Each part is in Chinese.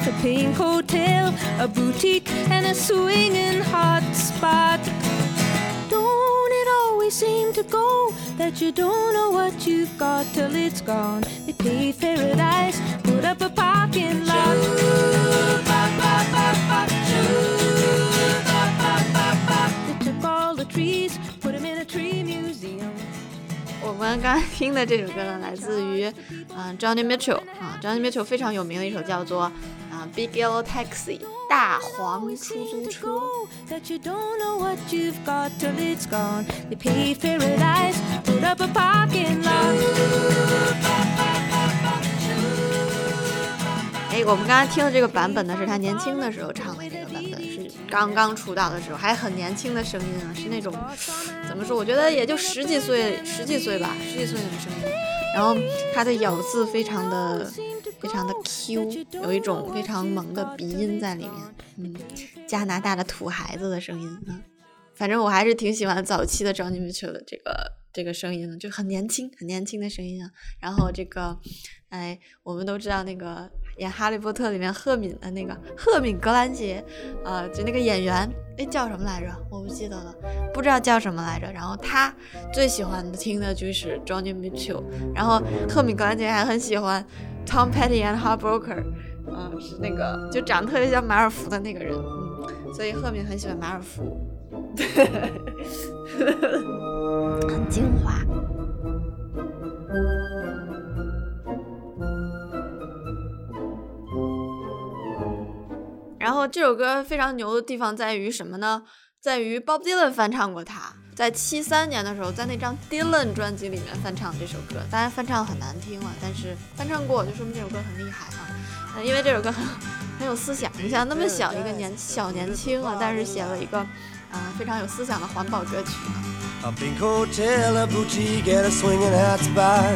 with a pink hotel, a boutique, and a swinging hot spot. Don't it always seem to go that you don't know what you've got till it's gone? They paved paradise, put up a parking lot. They took all the trees, put them in a tree museum. 我们刚才听的这首歌呢，来自于嗯、Johnny Mitchell 啊，Johnny Mitchell 非常有名的一首叫做啊、 Big Yellow Taxi 大黄出租车。that you don't know what you've got till it's gone. Put up a parking lot. 哎，我们刚才听的这个版本呢，是他年轻的时候唱的这个版本，是刚刚出道的时候，还很年轻的声音啊，是那种怎么说？我觉得也就十几岁，十几岁吧，十几岁那种声音。然后他的咬字非常的非常的 Q，有一种非常萌的鼻音在里面，嗯，加拿大的土孩子的声音，嗯，反正我还是挺喜欢早期的 Johnny Mitchell 的这个这个声音的，就很年轻，很年轻的声音啊。然后这个，哎，我们都知道那个演《哈利波特》里面赫敏的那个赫敏格兰杰，啊、就那个演员，哎，叫什么来着？我不记得了，不知道叫什么来着。然后他最喜欢的听的就是 Johnny Mitchell，然后赫敏格兰杰还很喜欢 Tom Petty and Heart Broker，嗯、是那个就长得特别像马尔福的那个人，嗯，所以赫敏很喜欢马尔福。很精华。然后这首歌非常牛的地方在于什么呢？在于 Bob Dylan 翻唱过它，在七三年的时候，在那张 Dylan 专辑里面翻唱这首歌，当然翻唱很难听了，但是翻唱过就说明这首歌很厉害啊。呃因为这首歌很很有思想，你想那么小一个年小年轻啊，但是写了一个啊、非常有思想的环保歌曲啊。A pink hotel, a boutique, and a swinging hat spot.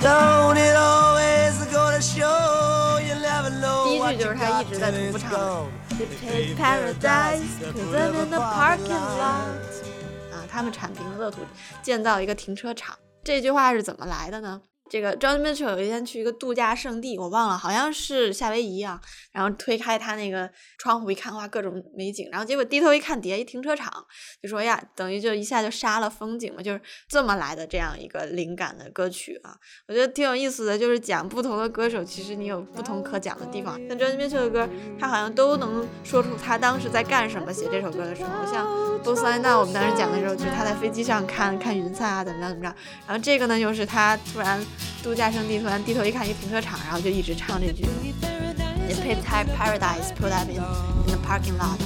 Don't it always go to show you never know 第一 what 句就 you 是他 got 一直 till 在重 it's 复唱的 gone. They paved paradise, put them in the parking lot。啊，他们铲平了乐土，建造一个停车场。这句话是怎么来的呢？这个 John Mitchell 有一天去一个度假胜地，我忘了，好像是夏威夷啊。然后推开他那个窗户一看，哇，各种美景。然后结果低头一看，底下一停车场，就说呀，等于就一下就杀了风景嘛，就是这么来的这样一个灵感的歌曲啊。我觉得挺有意思的，就是讲不同的歌手，其实你有不同可讲的地方。像 John Mitchell 的歌，他好像都能说出他当时在干什么，写这首歌的时候。像《Both I Now》，我们当时讲的时候，就是他在飞机上看看云彩啊，怎么着怎么着。然后这个呢，又是他突然度假胜地，突然低头一看一停车场，然后就一直唱这句。The paved pa- paradise, put up in in the parking lot。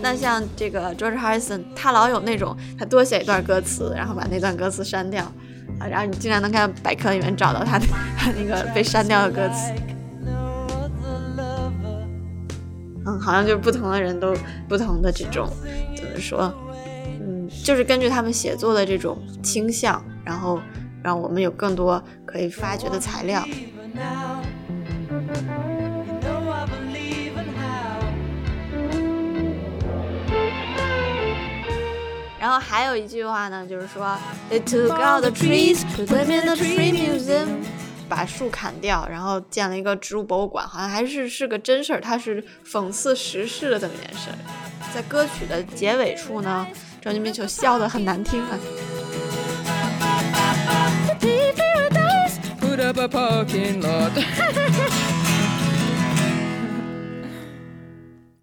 那像这个 George Harrison，他老有那种他多写一段歌词，然后把那段歌词删掉啊，然后你经常能看百科里面找到他的他那个被删掉的歌词。嗯，好像就是不同的人都不同的这种怎么说？嗯，就是根据他们写作的这种倾向，然后让我们有更多可以发掘的材料。然后还有一句话呢，就是说，They took all the trees, put them in the tree museum，把树砍掉，然后建了一个植物博物馆，好像还是是个真事儿，它是讽刺时事的这么一件事儿。在歌曲的结尾处呢，周杰伦就笑得很难听啊。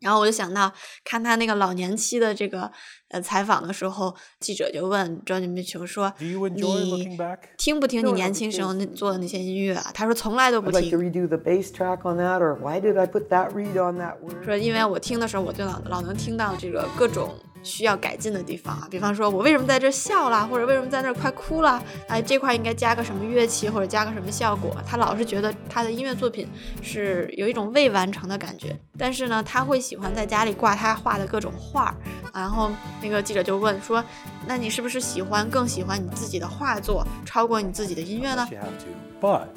然后我就想到看他那个老年期的这个呃采访的时候记者就问 jony mitchell 说你听不听你年轻时候做的那些音乐啊？他说从来都不听。说因为我听的时候我就老老能听到这个各种需要改进的地方啊，比方说我为什么在这儿笑啦，或者为什么在那儿快哭了，哎这块应该加个什么乐器或者加个什么效果，他老是觉得他的音乐作品是有一种未完成的感觉，但是呢，他会喜欢在家里挂他画的各种画儿，然后那个记者就问说，那你是不是喜欢更喜欢你自己的画作超过你自己的音乐呢？But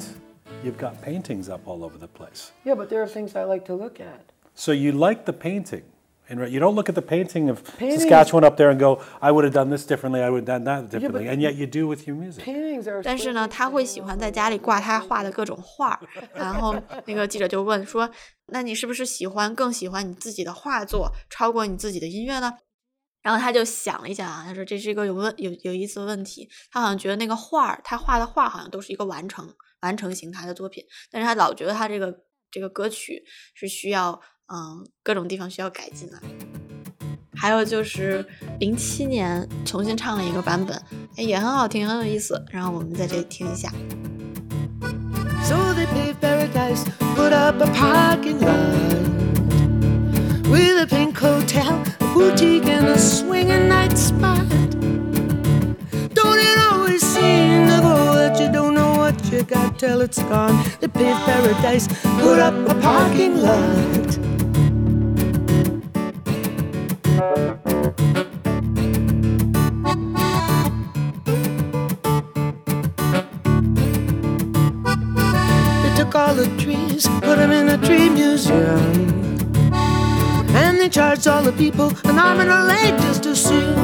you've got paintings up all over the place. Yeah, but there are things I like to look at. So you like the painting, And right, you don't look at the painting of Paintings- Saskatchewan up there and go, I would have done this differently, I would have done that differently. and yet you do with your music. Paintings are. 但是呢，他会喜欢在家里挂他画的各种画儿。然后那个记者就问说：“那你是不是喜欢更喜欢你自己的画作，超过你自己的音乐呢？”然后他就想了一下啊，他说这是一个有问有有意思的问题。他好像觉得那个画儿，他画的画好像都是一个完成完成型他的作品，但是他老觉得他这个这个歌曲是需要嗯各种地方需要改进的。还有就是零七年重新唱了一个版本，哎，也很好听，很有意思。然后我们在这里听一下。So they paved paradise, put up a parking lot with a pink hotel, a boutique, and a swinging night spot. Don't it always seem to go that you don't know what you got till it's gone? They paved paradise, put up a parking lot. They took all the trees, put them in a tree museum. And they charged all the people an arm and a leg just to see.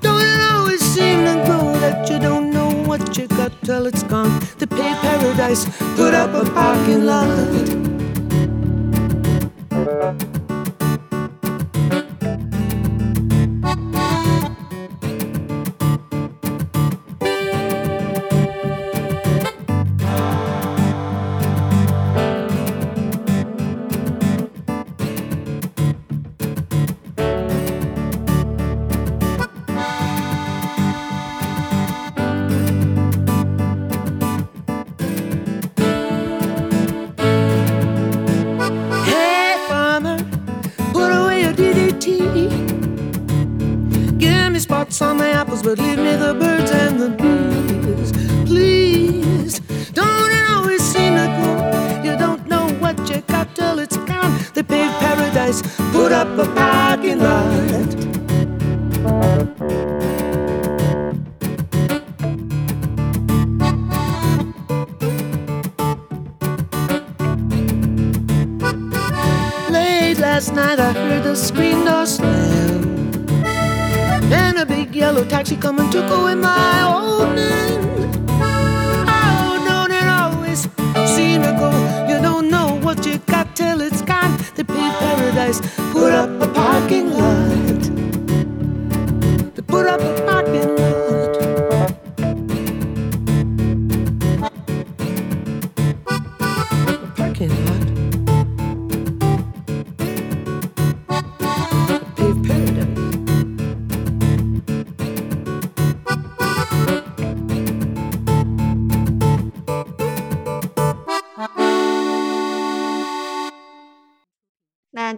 Don't it always seem to go that you don't know what you got till it's gone? They paid paradise, put up a parking lot. On my apples, but leave me the birds and the bees. Please, don't it always seem to go? You don't know what you got till it's gone. They paved paradise, put up a parking lot. Late last night, I heard the screen door slam. Big yellow taxi come and took away my old man. Oh, don't it always seem to go? You don't know what you got till it's gone. They paid paradise, put up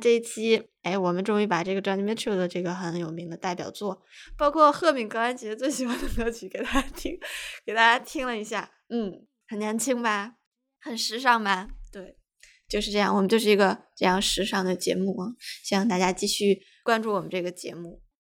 这一期，哎，我们终于把这个 Johnny Mitchell 的这个很有名的代表作，包括赫敏·格兰杰最喜欢的歌曲，给大家听，给大家听了一下。嗯，很年轻吧，很时尚吧？对，就是这样。我们就是一个这样时尚的节目啊，希望大家继续关注我们这个节目。